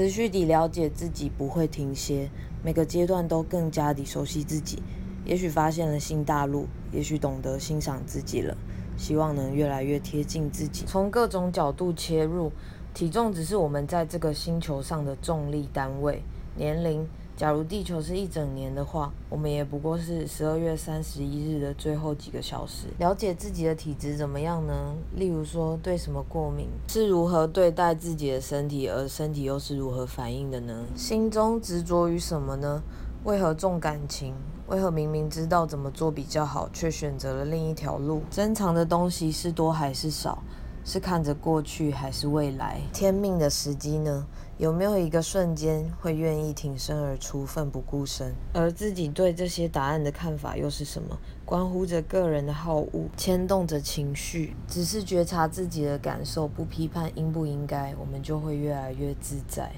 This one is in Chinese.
持续地了解自己，不会停歇，每个阶段都更加地熟悉自己。也许发现了新大陆，也许懂得欣赏自己了。希望能越来越贴近自己。从各种角度切入，体重只是我们在这个星球上的重力单位。年龄。假如地球是一整年的话，我们也不过是十二月三十一日的最后几个小时。了解自己的体质怎么样呢？例如说对什么过敏，是如何对待自己的身体，而身体又是如何反应的呢？心中执着于什么呢？为何重感情？为何明明知道怎么做比较好，却选择了另一条路？珍藏的东西是多还是少？是看着过去还是未来？天命的时机呢？有没有一个瞬间会愿意挺身而出，奋不顾身？而自己对这些答案的看法又是什么？关乎着个人的好恶，牵动着情绪。只是觉察自己的感受，不批判应不应该，我们就会越来越自在。